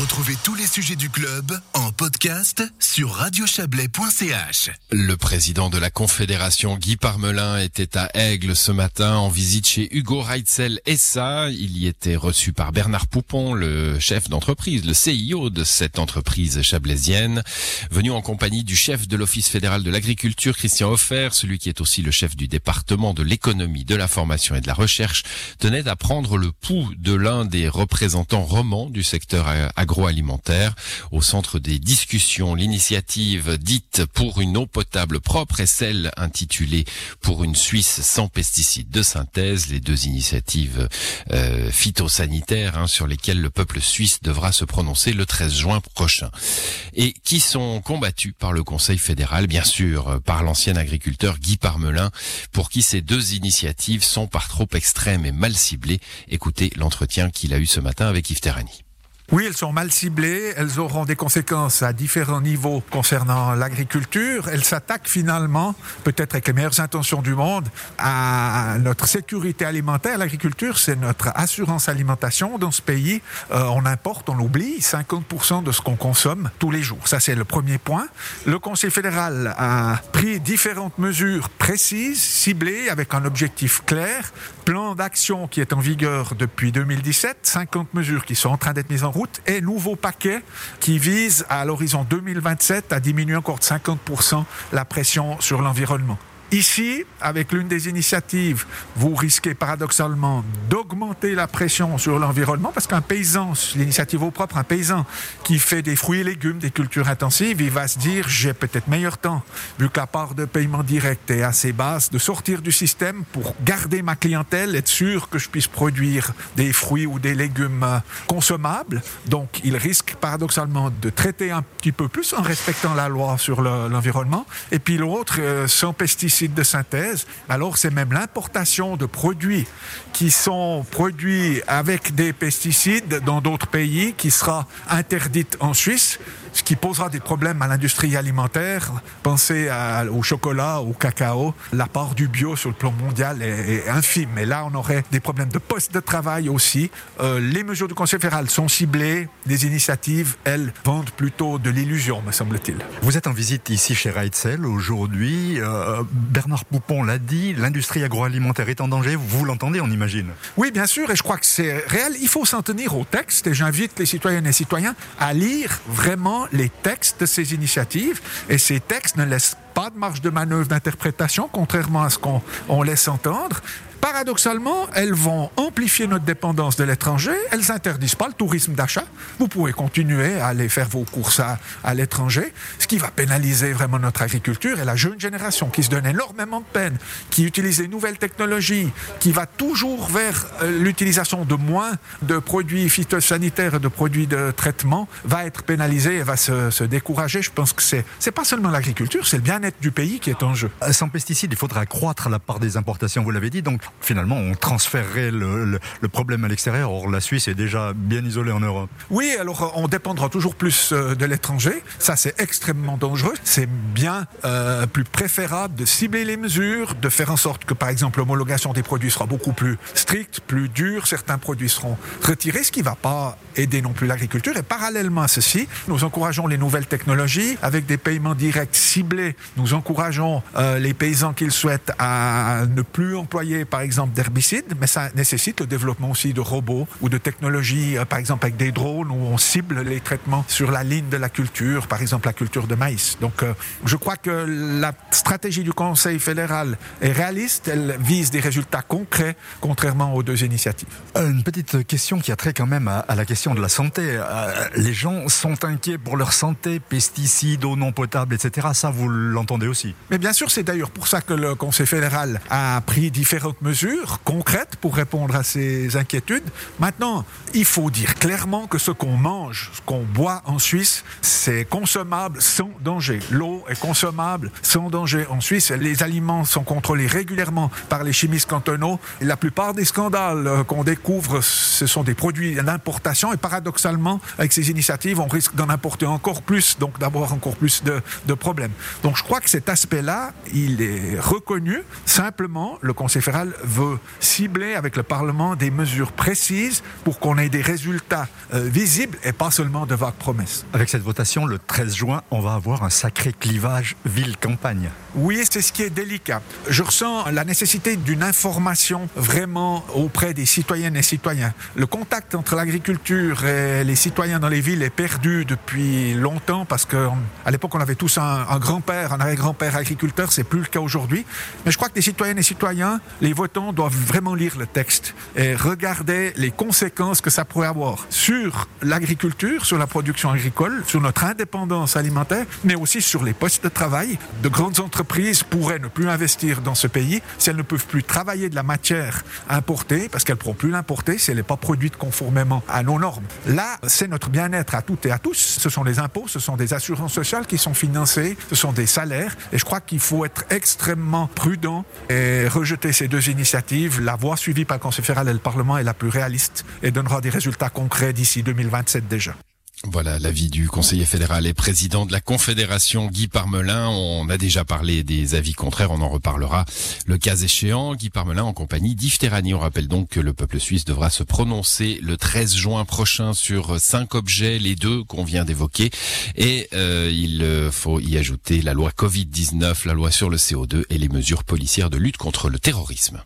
Retrouvez tous les sujets du club en podcast sur radiochablais.ch. Le président de la Confédération Guy Parmelin était à Aigle ce matin en visite chez Hugo Reitzel SA. Il y était reçu par Bernard Poupon, le chef d'entreprise, le CIO de cette entreprise chablaisienne, venu en compagnie du chef de l'Office fédéral de l'agriculture, Christian Hoffer, celui qui est aussi le chef du département de l'économie, de la formation et de la recherche, tenait à prendre le pouls de l'un des représentants romans du secteur agroalimentaire. Au centre des discussions, l'initiative dite pour une eau potable propre et celle intitulée pour une Suisse sans pesticides de synthèse, les deux initiatives euh, phytosanitaires hein, sur lesquelles le peuple suisse devra se prononcer le 13 juin prochain. Et qui sont combattus par le Conseil fédéral, bien sûr, par l'ancien agriculteur Guy Parmelin, pour qui ces deux initiatives sont par trop extrêmes et mal ciblées. Écoutez l'entretien qu'il a eu ce matin avec Yves Terrani. Oui, elles sont mal ciblées, elles auront des conséquences à différents niveaux concernant l'agriculture. Elles s'attaquent finalement, peut-être avec les meilleures intentions du monde, à notre sécurité alimentaire. L'agriculture, c'est notre assurance alimentation dans ce pays. Euh, on importe, on oublie 50% de ce qu'on consomme tous les jours. Ça, c'est le premier point. Le Conseil fédéral a pris différentes mesures précises, ciblées, avec un objectif clair. Plan d'action qui est en vigueur depuis 2017, 50 mesures qui sont en train d'être mises en route et nouveau paquet qui vise à l'horizon 2027 à diminuer encore de 50% la pression sur l'environnement. Ici, avec l'une des initiatives, vous risquez paradoxalement d'augmenter la pression sur l'environnement parce qu'un paysan, l'initiative au propre, un paysan qui fait des fruits et légumes, des cultures intensives, il va se dire j'ai peut-être meilleur temps, vu que la part de paiement direct est assez basse, de sortir du système pour garder ma clientèle, être sûr que je puisse produire des fruits ou des légumes euh, consommables. Donc, il risque paradoxalement de traiter un petit peu plus en respectant la loi sur l'environnement. et puis l'autre, euh, sans pesticides de synthèse, alors c'est même l'importation de produits qui sont produits avec des pesticides dans d'autres pays qui sera interdite en Suisse ce qui posera des problèmes à l'industrie alimentaire. Pensez au chocolat, au cacao. La part du bio sur le plan mondial est, infime. Et là, on aurait des problèmes de poste de travail aussi. Euh, les mesures du Conseil fédéral sont ciblées. Les initiatives, elles, vendent plutôt de l'illusion, me semble-t-il. Vous êtes en visite ici chez Reitzel aujourd'hui. Euh, Bernard Poupon l'a dit, l'industrie agroalimentaire est en danger. Vous l'entendez, on imagine Oui, bien sûr. Et je crois que c'est réel. Il faut s'en tenir au texte. Et j'invite les citoyennes et citoyens à lire vraiment les textes de ces initiatives et ces textes ne laissent pas de marge de manœuvre d'interprétation, contrairement à ce qu'on laisse entendre. Paradoxalement, elles vont amplifier notre dépendance de l'étranger. Elles n'interdisent pas le tourisme d'achat. Vous pouvez continuer à aller faire vos courses à, l'étranger, ce qui va pénaliser vraiment notre agriculture et la jeune génération qui se donne énormément de peine, qui utilise les nouvelles technologies, qui va toujours vers euh, l'utilisation de moins de produits phytosanitaires et de produits de traitement, va être pénalisée et va se, se décourager. Je pense que c'est c'est pas seulement l'agriculture, c'est le bien-être du pays qui est en jeu. Sans pesticides, il faudra accroître la part des importations. Vous l'avez dit, donc finalement, on transférerait le, problème à l'extérieur. Or, la Suisse est déjà bien isolée en Europe. Oui, alors on dépendra toujours plus euh, de l'étranger. Ça, c'est extrêmement dangereux. C'est bien euh, plus préférable de cibler les mesures, de faire en sorte que, par exemple, l'homologation des produits sera beaucoup plus stricte, plus dure. Certains produits seront retirés, ce qui ne va pas aider non plus l'agriculture. Et parallèlement à ceci, nous encourageons les nouvelles technologies avec des paiements directs ciblés. Nous encourageons euh, les paysans qu'ils souhaitent à ne plus employer, par exemple, d'herbicides, mais ça nécessite le développement aussi de robots ou de technologies, euh, par exemple avec des drones où on cible les traitements sur la ligne de la culture, par exemple la culture de maïs. Donc, euh, je crois que la stratégie du Conseil fédéral est réaliste. Elle vise des résultats concrets, contrairement aux deux initiatives. Une petite question qui a trait quand même à, la question de la santé. Euh, les gens sont inquiets pour leur santé, pesticides, eau non potable, etc. Ça, vous l'entendez aussi? Mais bien sûr, c'est d'ailleurs pour ça que le Conseil fédéral a pris différentes mesures concrètes pour répondre à ces inquiétudes. Maintenant, il faut dire clairement que ce qu'on mange, ce qu'on boit en Suisse, c'est consommable sans danger. L'eau est consommable sans danger en Suisse. Les aliments sont contrôlés régulièrement par les chimistes cantonaux. la plupart des scandales qu'on découvre, ce sont des produits d'importation et paradoxalement, avec ces initiatives, on risque d'en apporter encore plus, donc d'avoir encore plus de, de, problèmes. Donc je crois que cet aspect-là, il est reconnu. Simplement, le Conseil fédéral veut cibler avec le Parlement des mesures précises pour qu'on ait des résultats euh, visibles et pas seulement de vagues promesses. Avec cette votation, le 13 juin, on va avoir un sacré clivage ville-campagne. Oui, c'est ce qui est délicat. Je ressens la nécessité d'une information vraiment auprès des citoyennes et citoyens. Le contact entre l'agriculture et les citoyens dans les villes est perdu depuis longtemps parce qu'à l'époque on avait tous un, un grand-père, un arrière-grand-père agriculteur, c'est plus le cas aujourd'hui. Mais je crois que les citoyennes et citoyens, les votants doivent vraiment lire le texte et regarder les conséquences que ça pourrait avoir sur l'agriculture, sur la production agricole, sur notre indépendance alimentaire, mais aussi sur les postes de travail. De grandes entreprises pourraient ne plus investir dans ce pays si elles ne peuvent plus travailler de la matière importée, parce qu'elles ne pourront plus l'importer si elle n'est pas produite conformément à nos normes. Là, c'est notre bien-être à toutes et à tous. Ce sont les impôts, ce sont des assurances sociales qui sont financées, ce sont des salaires. Et je crois qu'il faut être extrêmement prudent et rejeter ces deux initiatives. La voie suivie par le Conseil fédéral et le Parlement est la plus réaliste et donnera des résultats concrets d'ici 2027 déjà. Voilà l'avis du conseiller fédéral et président de la Confédération Guy Parmelin. On a déjà parlé des avis contraires, on en reparlera le cas échéant. Guy Parmelin en compagnie d'Yves. On rappelle donc que le peuple suisse devra se prononcer le 13 juin prochain sur cinq objets, les deux qu'on vient d'évoquer. Et euh, il faut y ajouter la loi Covid-19, la loi sur le CO2 et les mesures policières de lutte contre le terrorisme.